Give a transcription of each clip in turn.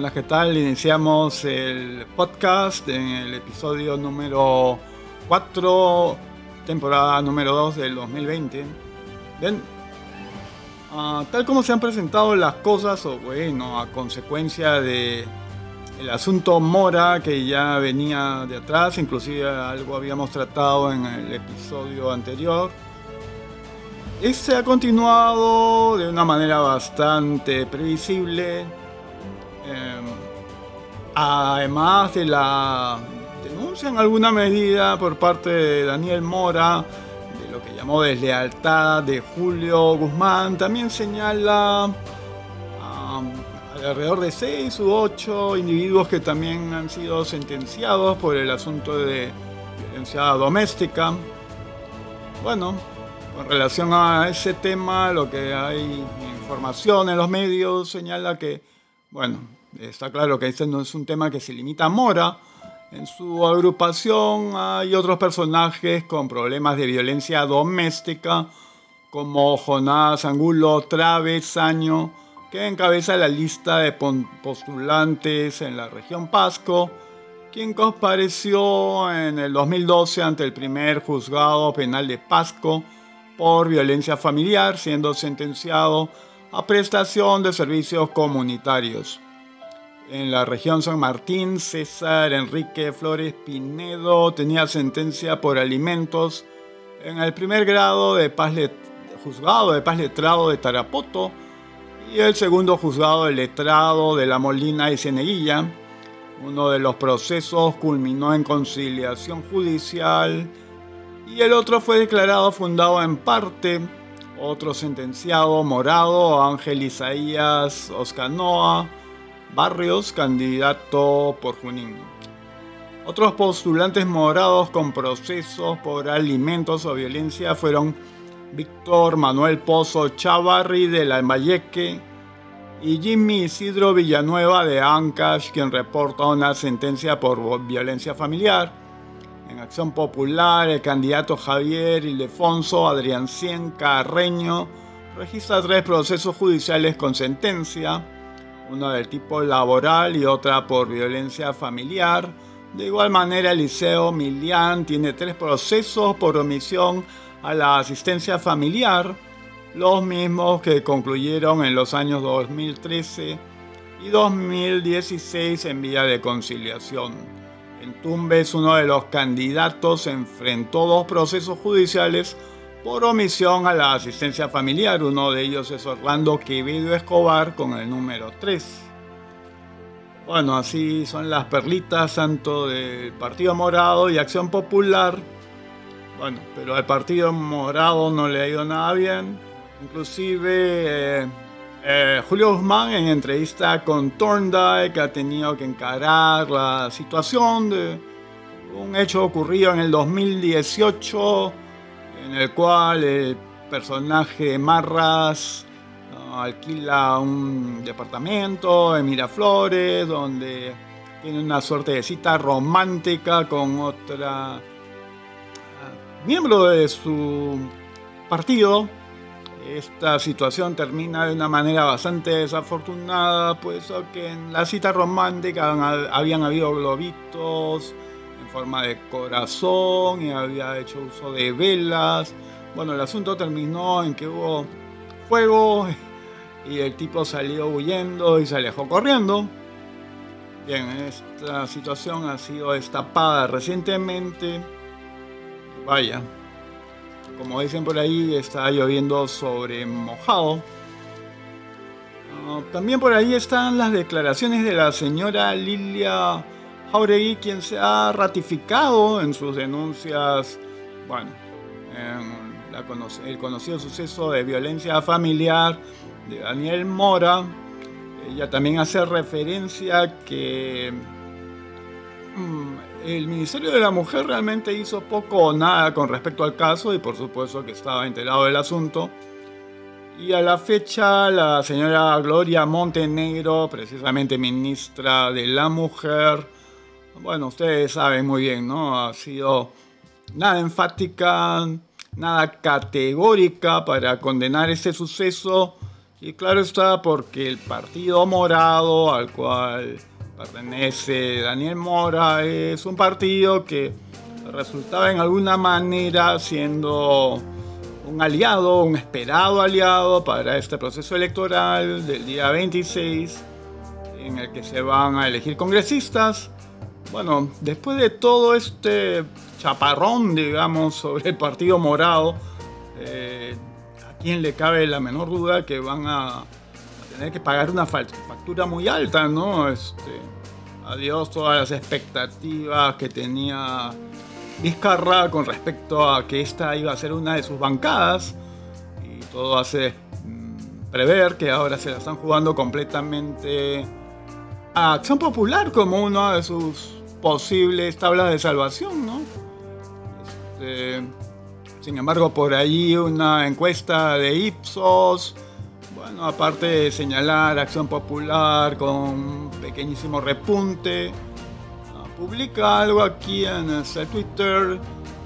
Hola, ¿qué tal? Iniciamos el podcast en el episodio número 4, temporada número 2 del 2020. Bien, ah, tal como se han presentado las cosas, o bueno, a consecuencia de el asunto Mora que ya venía de atrás, inclusive algo habíamos tratado en el episodio anterior. Este ha continuado de una manera bastante previsible además de la denuncia en alguna medida por parte de Daniel Mora de lo que llamó deslealtad de Julio Guzmán, también señala alrededor de 6 u 8 individuos que también han sido sentenciados por el asunto de violencia doméstica. Bueno, con relación a ese tema, lo que hay información en los medios señala que, bueno, Está claro que este no es un tema que se limita a Mora. En su agrupación hay otros personajes con problemas de violencia doméstica, como Jonás Angulo Travesaño, que encabeza la lista de postulantes en la región Pasco, quien compareció en el 2012 ante el primer juzgado penal de Pasco por violencia familiar, siendo sentenciado a prestación de servicios comunitarios. En la región San Martín, César Enrique Flores Pinedo tenía sentencia por alimentos en el primer grado de paz juzgado de paz letrado de Tarapoto y el segundo juzgado de letrado de La Molina y Ceneguilla. Uno de los procesos culminó en conciliación judicial y el otro fue declarado fundado en parte. Otro sentenciado, Morado, Ángel Isaías Oscanoa, Barrios, candidato por Junín. Otros postulantes morados con procesos por alimentos o violencia fueron Víctor Manuel Pozo Chavarri de la Embayeque y Jimmy Isidro Villanueva de Ancash, quien reporta una sentencia por violencia familiar. Acción Popular, el candidato Javier Ildefonso Adrián Cien Carreño registra tres procesos judiciales con sentencia una del tipo laboral y otra por violencia familiar. De igual manera, Eliseo Milian tiene tres procesos por omisión a la asistencia familiar, los mismos que concluyeron en los años 2013 y 2016 en vía de conciliación. En Tumbes, uno de los candidatos enfrentó dos procesos judiciales por omisión a la asistencia familiar. Uno de ellos es Orlando Quevedo Escobar con el número 3. Bueno, así son las perlitas tanto del Partido Morado y Acción Popular. Bueno, pero al Partido Morado no le ha ido nada bien. Inclusive eh, eh, Julio Guzmán en entrevista con Thorndike ha tenido que encarar la situación de un hecho ocurrido en el 2018 en el cual el personaje Marras alquila un departamento en Miraflores, donde tiene una suerte de cita romántica con otra ah, miembro de su partido. Esta situación termina de una manera bastante desafortunada, pues que en la cita romántica habían habido globitos, forma de corazón y había hecho uso de velas. Bueno, el asunto terminó en que hubo fuego y el tipo salió huyendo y se alejó corriendo. Bien, esta situación ha sido destapada recientemente. Vaya, como dicen por ahí, está lloviendo sobre mojado. Ah, también por ahí están las declaraciones de la señora Lilia Jauregui, quien se ha ratificado en sus denuncias, bueno, en el conocido suceso de violencia familiar de Daniel Mora. Ella también hace referencia que el Ministerio de la Mujer realmente hizo poco o nada con respecto al caso y por supuesto que estaba enterado del asunto. Y a la fecha la señora Gloria Montenegro, precisamente ministra de la Mujer, bueno, ustedes saben muy bien, ¿no? Ha sido nada enfática, nada categórica para condenar este suceso, Y claro está porque el Partido Morado al cual pertenece Daniel Mora es un partido que resultaba en alguna manera siendo un aliado, un esperado aliado para este proceso electoral del día 26 en el que se van a elegir congresistas. Bueno, después de todo este chaparrón, digamos, sobre el Partido Morado, eh, a quien le cabe la menor duda que van a, tener que pagar una factura muy alta, ¿no? Este, adiós todas las expectativas que tenía Vizcarra con respecto a que esta iba a ser una de sus bancadas y todo hace mm, prever que ahora se la están jugando completamente a Acción Popular como una de sus posibles tablas de salvación, ¿no? Este, sin embargo, por ahí una encuesta de Ipsos, bueno, aparte de señalar Acción Popular con un pequeñísimo repunte, ah, publica algo aquí en el Twitter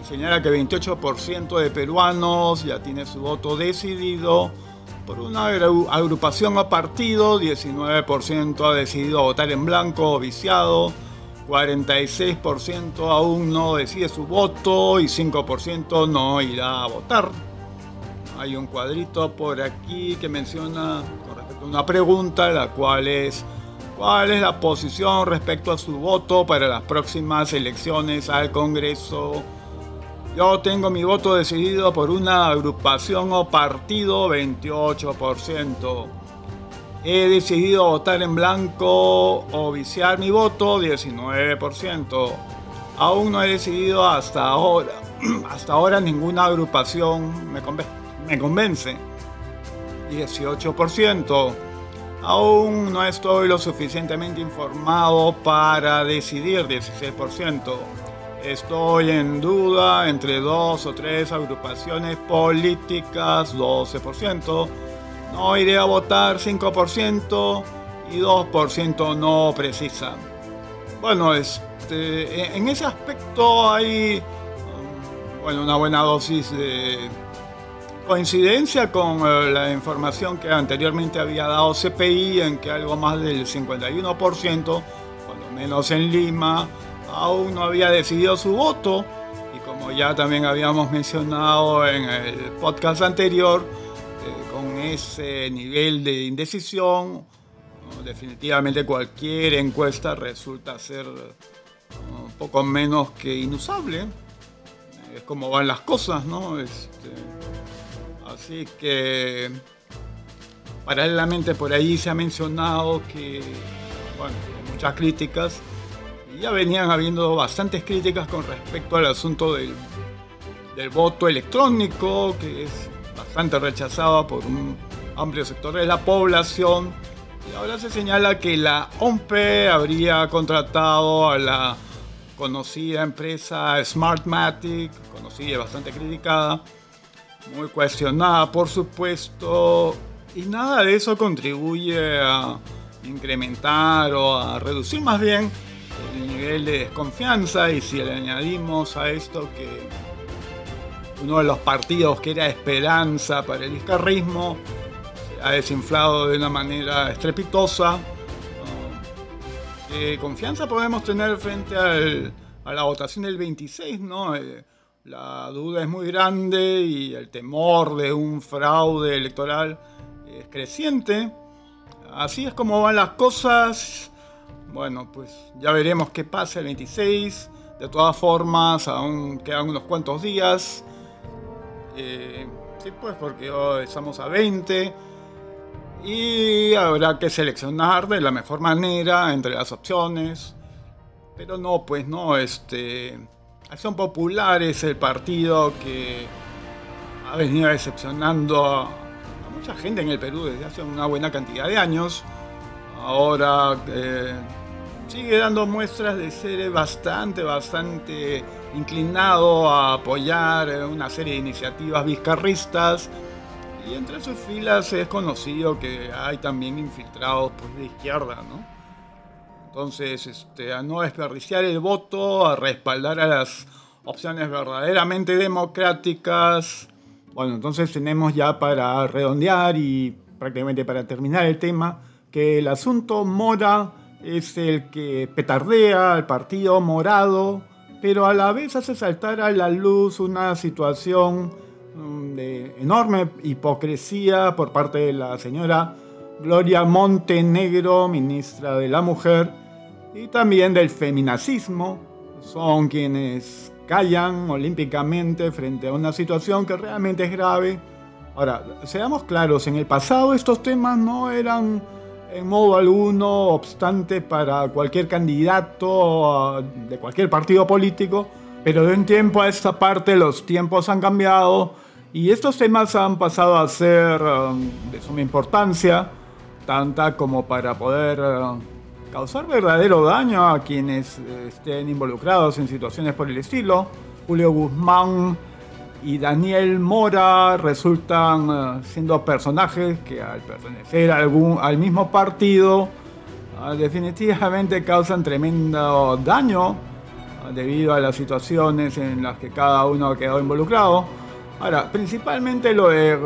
señala que 28% de peruanos ya tiene su voto decidido por una agrupación o partido, 19% ha decidido votar en blanco o viciado, 46% aún no decide su voto y 5% no irá a votar. Hay un cuadrito por aquí que menciona una pregunta, la cual es ¿cuál es la posición respecto a su voto para las próximas elecciones al Congreso? Yo tengo mi voto decidido por una agrupación o partido 28%. He decidido votar en blanco o viciar mi voto 19%. Aún no he decidido hasta ahora. Hasta ahora ninguna agrupación me, me convence. 18%. Aún no estoy lo suficientemente informado para decidir 16%. Estoy en duda entre dos o tres agrupaciones políticas, 12%. No iré a votar 5% y 2% no precisa. Bueno, este, en ese aspecto hay um, bueno, una buena dosis de coincidencia con eh, la información que anteriormente había dado CPI en que algo más del 51%, cuando menos en Lima, aún no había decidido su voto y como ya también habíamos mencionado en el podcast anterior, eh, con ese nivel de indecisión, definitivamente cualquier encuesta resulta ser un poco menos que inusable. Es como van las cosas, ¿no? Este, así que paralelamente por ahí se ha mencionado que, bueno, muchas críticas ya venían habiendo bastantes críticas con respecto al asunto del, voto electrónico, que es bastante rechazado por un amplio sector de la población. Y ahora se señala que la OMPE habría contratado a la conocida empresa Smartmatic, conocida y bastante criticada, muy cuestionada por supuesto, y nada de eso contribuye a incrementar o a reducir más bien el nivel de desconfianza y si le añadimos a esto que uno de los partidos que era esperanza para el vizcarrismo se ha desinflado de una manera estrepitosa. ¿Qué confianza podemos tener frente a la votación del 26? ¿no? Eh, la duda es muy grande y el temor de un fraude electoral es creciente. Así es como van las cosas bueno, pues ya veremos qué pasa el 26. De todas formas, aún quedan unos cuantos días. Eh, sí, pues porque hoy estamos a 20. Y habrá que seleccionar de la mejor manera entre las opciones. Pero no, pues no, este. Acción Popular es el partido que ha venido decepcionando a, mucha gente en el Perú desde hace una buena cantidad de años. Ahora eh, sigue dando muestras de ser bastante, bastante inclinado a apoyar una serie de iniciativas vizcarristas. Y entre sus filas es conocido que hay también infiltrados pues, de izquierda, ¿no? Entonces, este, a no desperdiciar el voto, a respaldar a las opciones verdaderamente democráticas. Bueno, entonces tenemos ya para redondear y prácticamente para terminar el tema, que el asunto Mora es el que petardea al partido morado, pero a la vez hace saltar a la luz una situación mm, de enorme hipocresía por parte de la señora Gloria Montenegro, ministra de la Mujer, y también del feminacismo. Son quienes callan olímpicamente frente a una situación que realmente es grave. Ahora, seamos claros, en el pasado estos temas no eran en modo alguno obstante para cualquier candidato de cualquier partido político, pero de un tiempo a esta parte los tiempos han cambiado y estos temas han pasado a ser um, de suma importancia, tanta como para poder uh, causar verdadero daño a quienes estén involucrados en situaciones por el estilo. Julio Guzmán y Daniel Mora resultan eh, siendo personajes que al pertenecer algún, al mismo partido ah, definitivamente causan tremendo daño ah, debido a las situaciones en las que cada uno ha quedado involucrado. Ahora, principalmente lo de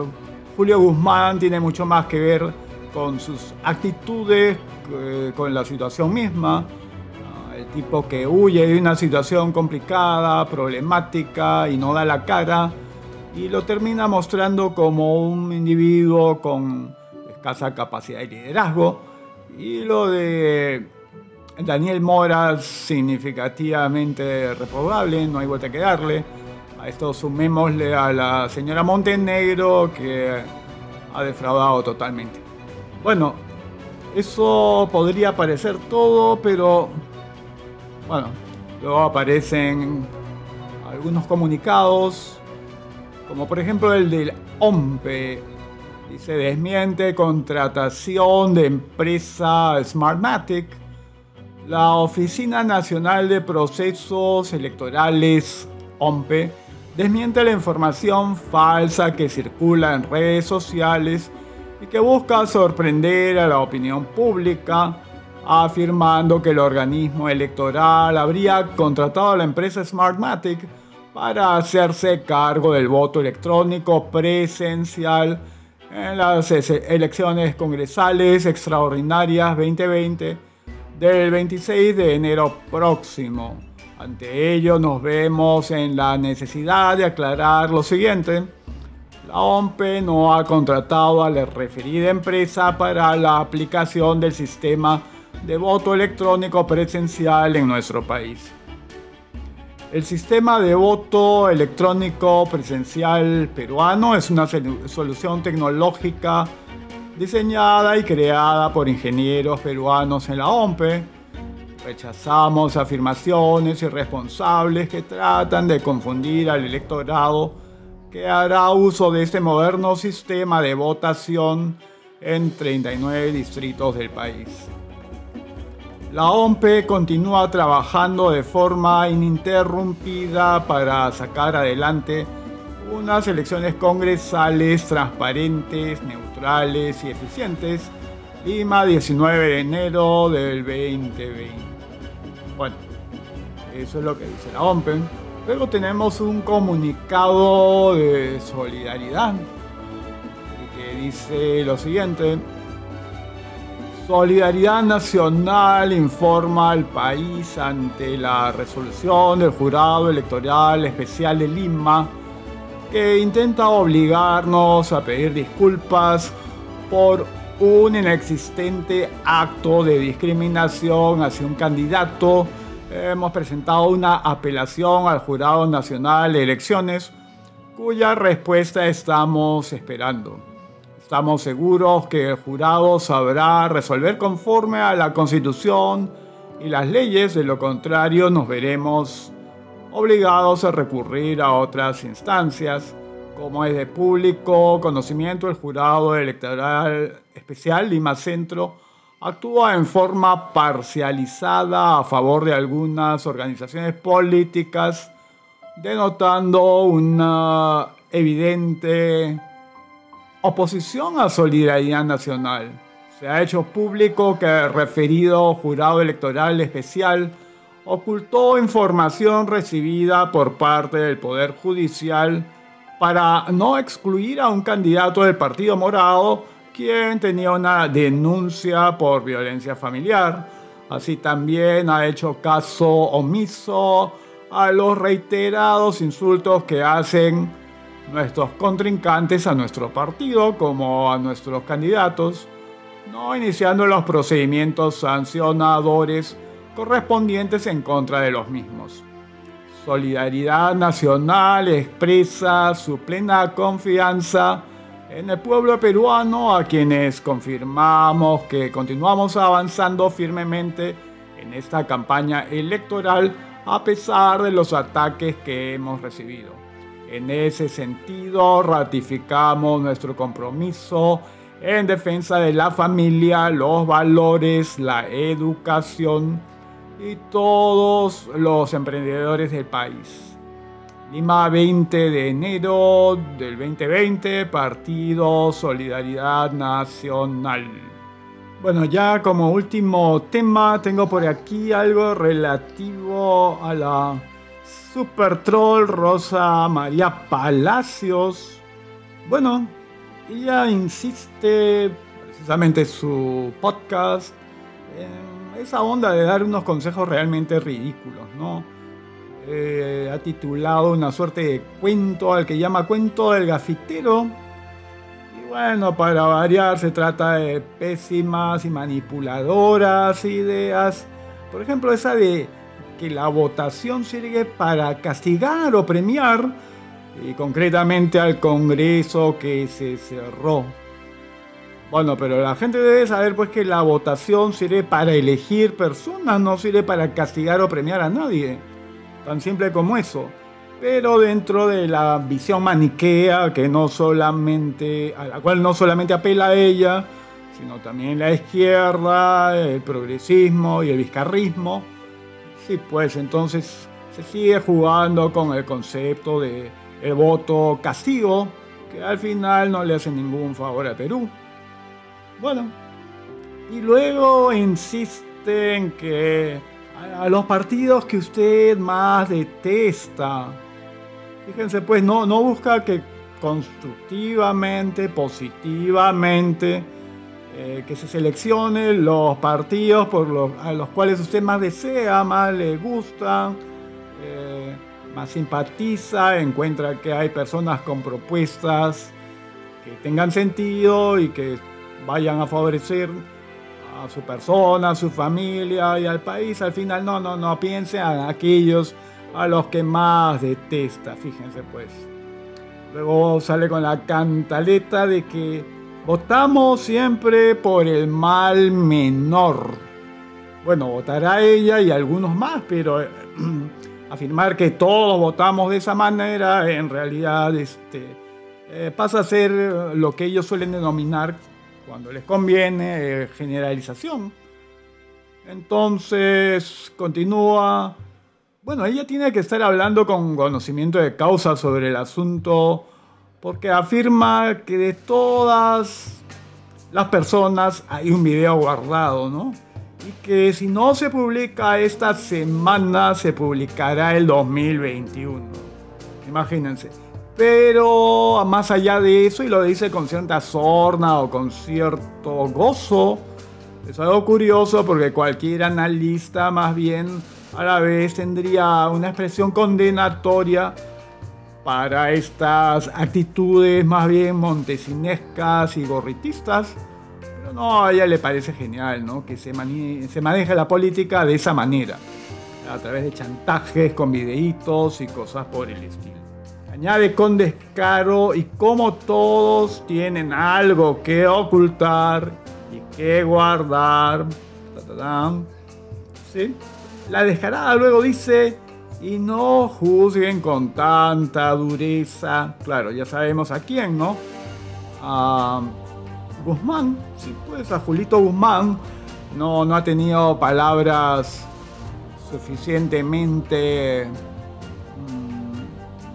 Julio Guzmán tiene mucho más que ver con sus actitudes, eh, con la situación misma el tipo que huye de una situación complicada, problemática y no da la cara y lo termina mostrando como un individuo con escasa capacidad de liderazgo y lo de Daniel Mora significativamente reprobable, no hay vuelta que darle. A esto sumémosle a la señora Montenegro que ha defraudado totalmente. Bueno, eso podría parecer todo, pero bueno, luego aparecen algunos comunicados, como por ejemplo el del OMPE. Dice, desmiente contratación de empresa Smartmatic. La Oficina Nacional de Procesos Electorales, OMPE, desmiente la información falsa que circula en redes sociales y que busca sorprender a la opinión pública afirmando que el organismo electoral habría contratado a la empresa Smartmatic para hacerse cargo del voto electrónico presencial en las elecciones congresales extraordinarias 2020 del 26 de enero próximo. Ante ello nos vemos en la necesidad de aclarar lo siguiente. La OMPE no ha contratado a la referida empresa para la aplicación del sistema de voto electrónico presencial en nuestro país. El sistema de voto electrónico presencial peruano es una solución tecnológica diseñada y creada por ingenieros peruanos en la OMPE. Rechazamos afirmaciones irresponsables que tratan de confundir al electorado que hará uso de este moderno sistema de votación en 39 distritos del país. La OMPE continúa trabajando de forma ininterrumpida para sacar adelante unas elecciones congresales transparentes, neutrales y eficientes. Lima, 19 de enero del 2020. Bueno, eso es lo que dice la OMPE. Luego tenemos un comunicado de solidaridad que dice lo siguiente. Solidaridad Nacional informa al país ante la resolución del Jurado Electoral Especial de Lima que intenta obligarnos a pedir disculpas por un inexistente acto de discriminación hacia un candidato. Hemos presentado una apelación al Jurado Nacional de Elecciones cuya respuesta estamos esperando. Estamos seguros que el jurado sabrá resolver conforme a la Constitución y las leyes, de lo contrario nos veremos obligados a recurrir a otras instancias, como es de público conocimiento el jurado electoral especial Lima Centro actúa en forma parcializada a favor de algunas organizaciones políticas, denotando una evidente oposición a Solidaridad Nacional. Se ha hecho público que el referido jurado electoral especial ocultó información recibida por parte del Poder Judicial para no excluir a un candidato del Partido Morado, quien tenía una denuncia por violencia familiar. Así también ha hecho caso omiso a los reiterados insultos que hacen nuestros contrincantes a nuestro partido como a nuestros candidatos, no iniciando los procedimientos sancionadores correspondientes en contra de los mismos. Solidaridad Nacional expresa su plena confianza en el pueblo peruano a quienes confirmamos que continuamos avanzando firmemente en esta campaña electoral a pesar de los ataques que hemos recibido. En ese sentido, ratificamos nuestro compromiso en defensa de la familia, los valores, la educación y todos los emprendedores del país. Lima 20 de enero del 2020, Partido Solidaridad Nacional. Bueno, ya como último tema tengo por aquí algo relativo a la Super Troll Rosa María Palacios. Bueno, ella insiste precisamente en su podcast en esa onda de dar unos consejos realmente ridículos, ¿no? Eh, ha titulado una suerte de cuento al que llama Cuento del Gafitero. Y bueno, para variar, se trata de pésimas y manipuladoras ideas. Por ejemplo, esa de que la votación sirve para castigar o premiar, y concretamente al Congreso que se cerró. Bueno, pero la gente debe saber pues que la votación sirve para elegir personas, no sirve para castigar o premiar a nadie. Tan simple como eso. Pero dentro de la visión maniquea, que no solamente, a la cual no solamente apela a ella, sino también la izquierda, el progresismo y el vizcarrismo, sí, pues entonces se sigue jugando con el concepto de el voto castigo, que al final no le hace ningún favor a Perú. Bueno, y luego insiste en que a los partidos que usted más detesta, fíjense pues, no, no busca que constructivamente, positivamente, eh, que se seleccione los partidos por los, a los cuales usted más desea, más le gusta, eh, más simpatiza, encuentra que hay personas con propuestas que tengan sentido y que vayan a favorecer a su persona, a su familia y al país. Al final, no, no, no, piense en aquellos a los que más detesta, fíjense pues. Luego sale con la cantaleta de que votamos siempre por el mal menor. Bueno, votará ella y algunos más, pero afirmar que todos votamos de esa manera en realidad este, eh, pasa a ser lo que ellos suelen denominar cuando les conviene, eh, generalización. Entonces, continúa. Bueno, ella tiene que estar hablando con conocimiento de causa sobre el asunto, porque afirma que de todas las personas hay un video guardado, ¿no? Y que si no se publica esta semana, se publicará el 2021. Imagínense. Pero más allá de eso, y lo dice con cierta sorna o con cierto gozo, es algo curioso porque cualquier analista más bien a la vez tendría una expresión condenatoria para estas actitudes más bien montesinescas y gorritistas. Pero no, a ella le parece genial ¿no? que se, se maneje la política de esa manera, a través de chantajes con videitos y cosas por el estilo. Añade con descaro y como todos tienen algo que ocultar y que guardar. ¿Sí? La descarada luego dice, y no juzguen con tanta dureza. Claro, ya sabemos a quién, ¿no? A Guzmán, sí, pues a Julito Guzmán. No, no ha tenido palabras suficientemente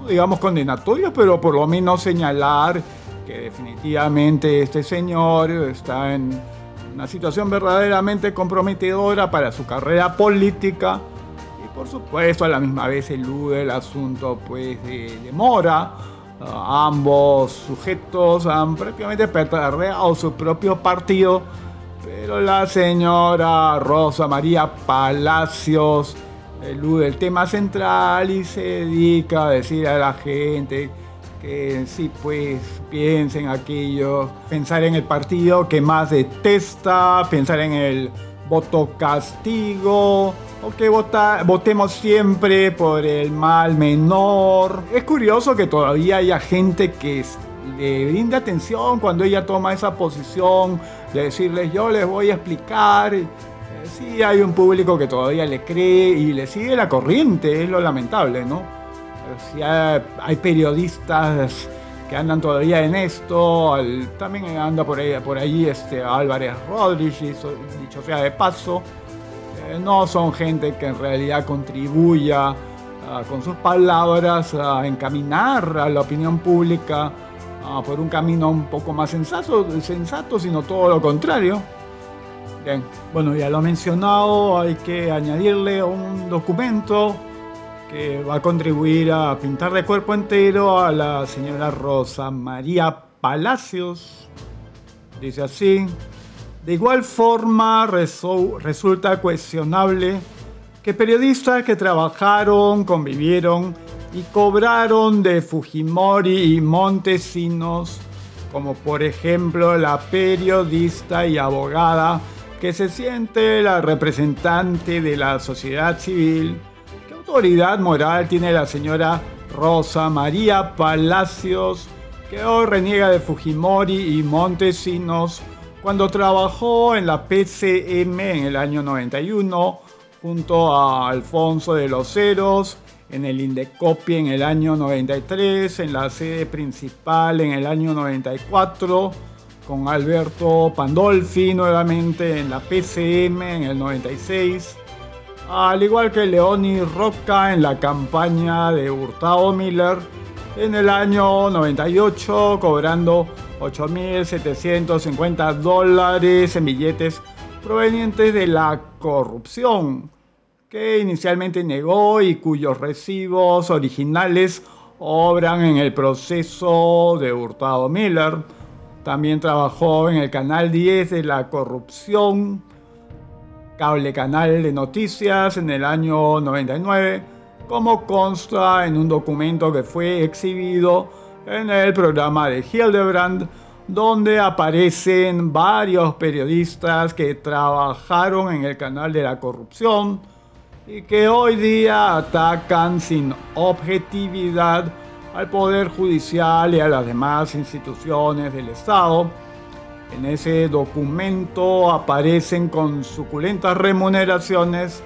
digamos condenatorios, pero por lo menos señalar que definitivamente este señor está en una situación verdaderamente comprometedora para su carrera política. Y por supuesto a la misma vez elude el asunto pues de, Mora, Ah, ambos sujetos han prácticamente perdido su propio partido, pero la señora Rosa María Palacios el tema central y se dedica a decir a la gente que sí, pues piensen aquello, pensar en el partido que más detesta, pensar en el voto castigo, o que votemos siempre por el mal menor. Es curioso que todavía haya gente que le brinde atención cuando ella toma esa posición de decirles yo les voy a explicar. Sí hay un público que todavía le cree y le sigue la corriente, es lo lamentable, ¿no? Si hay, periodistas que andan todavía en esto, también anda por ahí, por este Álvarez Rodríguez, dicho sea de paso, eh, no son gente que en realidad contribuya ah, con sus palabras a encaminar a la opinión pública ah, por un camino un poco más sensato, sensato, sino todo lo contrario. Bueno, ya lo he mencionado, hay que añadirle un documento que va a contribuir a pintar de cuerpo entero a la señora Rosa María Palacios. Dice así, de igual forma, resulta cuestionable que periodistas que trabajaron, convivieron y cobraron de Fujimori y Montesinos, como por ejemplo la periodista y abogada que se siente la representante de la sociedad civil, ¿qué autoridad moral tiene la señora Rosa María Palacios, que hoy reniega de Fujimori y Montesinos cuando trabajó en la PCM en el año 91 junto a Alfonso de los Ceros, en el Indecopi en el año 93, en la sede principal en el año 94, con Alberto Pandolfi nuevamente en la PCM en el 96, al igual que Leoni Roca en la campaña de Hurtado Miller en el año 98, cobrando 8.750 dólares en billetes provenientes de la corrupción, que inicialmente negó y cuyos recibos originales obran en el proceso de Hurtado Miller. También trabajó en el canal 10 de la corrupción, cable canal de noticias en el año 99, como consta en un documento que fue exhibido en el programa de Hildebrand, donde aparecen varios periodistas que trabajaron en el canal de la corrupción y que hoy día atacan sin objetividad al Poder Judicial y a las demás instituciones del Estado. En ese documento aparecen con suculentas remuneraciones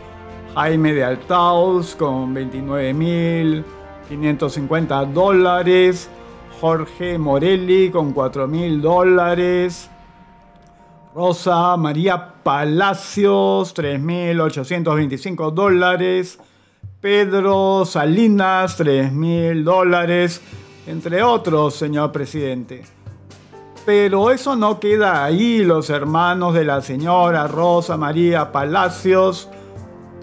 Jaime de Altaus con 29.550 dólares, Jorge Morelli con 4 mil dólares. Rosa María Palacios, 3.825 dólares. Pedro Salinas, 3.000 dólares, entre otros, señor presidente. Pero eso no queda ahí, los hermanos de la señora Rosa María Palacios.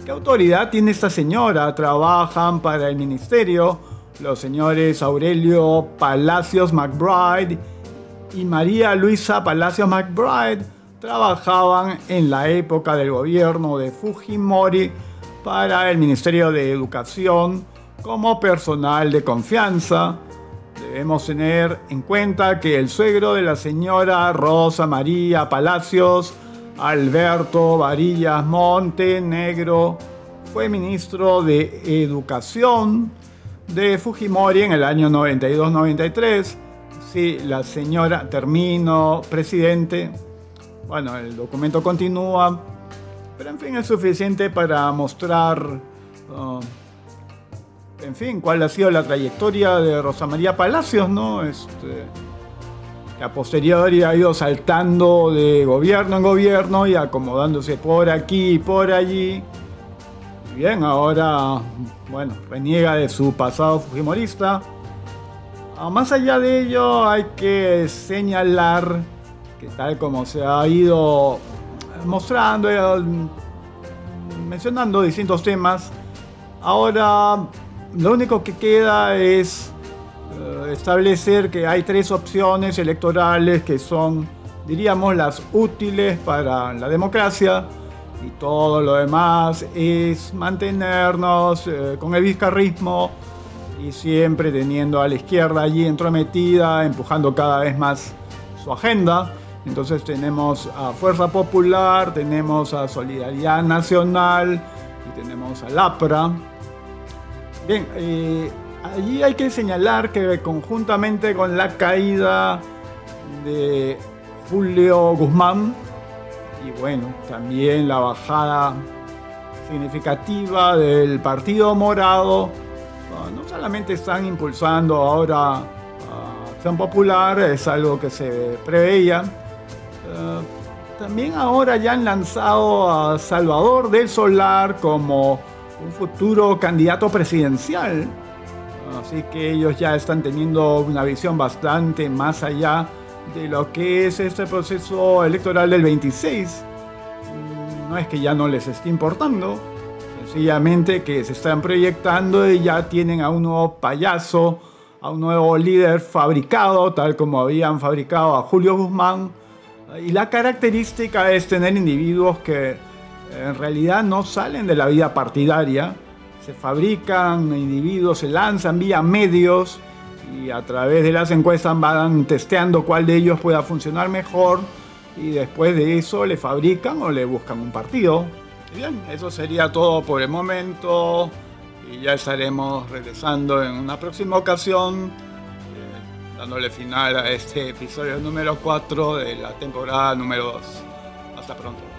¿Qué autoridad tiene esta señora? Trabajan para el ministerio los señores Aurelio Palacios McBride y María Luisa Palacios McBride trabajaban en la época del gobierno de Fujimori para el Ministerio de Educación como personal de confianza. Debemos tener en cuenta que el suegro de la señora Rosa María Palacios, Alberto Varillas Montenegro, fue ministro de Educación de Fujimori en el año 92-93. Sí, la señora terminó presidente. Bueno, el documento continúa, pero en fin es suficiente para mostrar, uh, en fin, cuál ha sido la trayectoria de Rosa María Palacios, ¿no? Este, que a posteriori ha ido saltando de gobierno en gobierno y acomodándose por aquí y por allí bien, ahora, bueno, reniega de su pasado fujimorista. Ah, más allá de ello, hay que señalar que tal como se ha ido mostrando, eh, mencionando distintos temas, ahora lo único que queda es eh, establecer que hay tres opciones electorales que son, diríamos, las útiles para la democracia y todo lo demás es mantenernos eh, con el vizcarrismo y siempre teniendo a la izquierda allí entrometida, empujando cada vez más su agenda. Entonces tenemos a Fuerza Popular, tenemos a Solidaridad Nacional y tenemos a LAPRA. Bien, eh, allí hay que señalar que conjuntamente con la caída de Julio Guzmán y bueno, también la bajada significativa del Partido Morado, no solamente están impulsando ahora a Acción Popular, es algo que se preveía, eh, también ahora ya han lanzado a Salvador del Solar como un futuro candidato presidencial. Así que ellos ya están teniendo una visión bastante más allá de lo que es este proceso electoral del 26. Mm, no es que ya no les esté importando, sencillamente que se están proyectando y ya tienen a un nuevo payaso, a un nuevo líder fabricado, tal como habían fabricado a Julio Guzmán y la característica es tener individuos que en realidad no salen de la vida partidaria, se fabrican individuos, se lanzan vía medios y a través de las encuestas van testeando cuál de ellos pueda funcionar mejor y después de eso le fabrican o le buscan un partido. bien, eso sería todo por el momento y ya estaremos regresando en una próxima ocasión dándole final a este episodio número 4 de la temporada número 2. Hasta pronto.